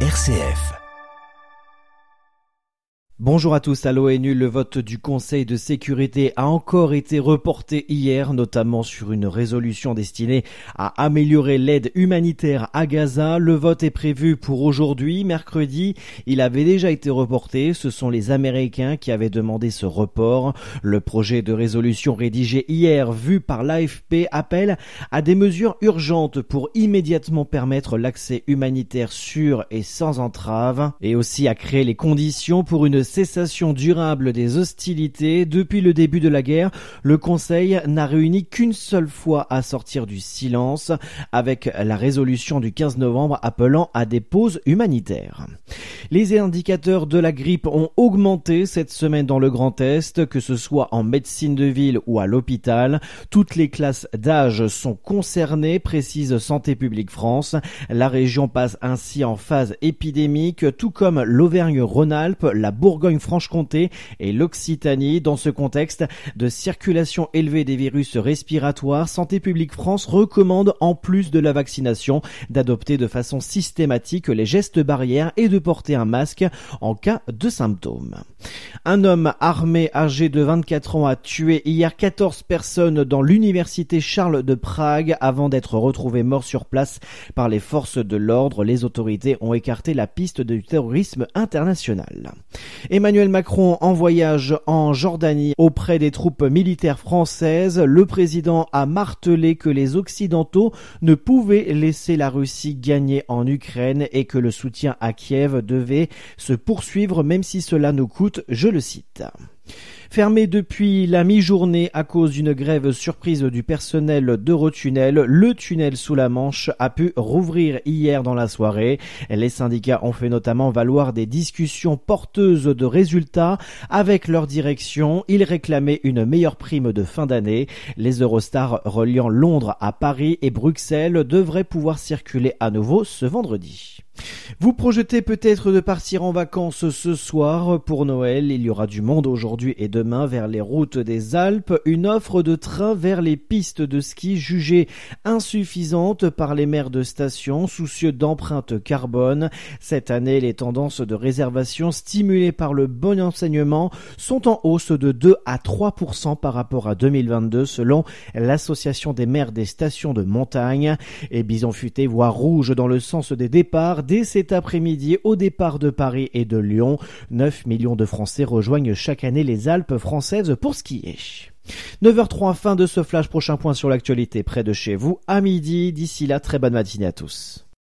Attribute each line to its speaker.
Speaker 1: RCF. Bonjour à tous. À l'ONU, le vote du Conseil de sécurité a encore été reporté hier, notamment sur une résolution destinée à améliorer l'aide humanitaire à Gaza. Le vote est prévu pour aujourd'hui, mercredi. Il avait déjà été reporté. Ce sont les Américains qui avaient demandé ce report. Le projet de résolution rédigé hier, vu par l'AFP, appelle à des mesures urgentes pour immédiatement permettre l'accès humanitaire sûr et sans entrave, et aussi à créer les conditions pour une cessation durable des hostilités. Depuis le début de la guerre, le Conseil n'a réuni qu'une seule fois à sortir du silence avec la résolution du 15 novembre appelant à des pauses humanitaires. Les indicateurs de la grippe ont augmenté cette semaine dans le Grand Est, que ce soit en médecine de ville ou à l'hôpital. Toutes les classes d'âge sont concernées, précise Santé publique France. La région passe ainsi en phase épidémique, tout comme l'Auvergne-Rhône-Alpes, la Bourgogne Bourgogne-Franche-Comté et l'Occitanie. Dans ce contexte de circulation élevée des virus respiratoires, Santé publique France recommande, en plus de la vaccination, d'adopter de façon systématique les gestes barrières et de porter un masque en cas de symptômes. Un homme armé âgé de 24 ans a tué hier 14 personnes dans l'université Charles de Prague avant d'être retrouvé mort sur place par les forces de l'ordre. Les autorités ont écarté la piste du terrorisme international. Emmanuel Macron en voyage en Jordanie auprès des troupes militaires françaises. Le président a martelé que les Occidentaux ne pouvaient laisser la Russie gagner en Ukraine et que le soutien à Kiev devait se poursuivre même si cela nous coûte, je le cite. Fermé depuis la mi-journée à cause d'une grève surprise du personnel d'Eurotunnel, le tunnel sous la Manche a pu rouvrir hier dans la soirée. Les syndicats ont fait notamment valoir des discussions porteuses de résultats avec leur direction. Ils réclamaient une meilleure prime de fin d'année. Les Eurostars reliant Londres à Paris et Bruxelles devraient pouvoir circuler à nouveau ce vendredi. Vous projetez peut-être de partir en vacances ce soir pour Noël. Il y aura du monde aujourd'hui et demain vers les routes des Alpes. Une offre de train vers les pistes de ski jugée insuffisante par les maires de station soucieux d'empreinte carbone. Cette année, les tendances de réservation stimulées par le bon enseignement sont en hausse de 2 à 3% par rapport à 2022 selon l'association des maires des stations de montagne. Et bison futé voit rouge dans le sens des départs dès cet après-midi au départ de Paris et de Lyon. 9 millions de Français rejoignent chaque année les Alpes françaises pour skier. 9h03, fin de ce flash. Prochain point sur l'actualité près de chez vous à midi. D'ici là, très bonne matinée à tous.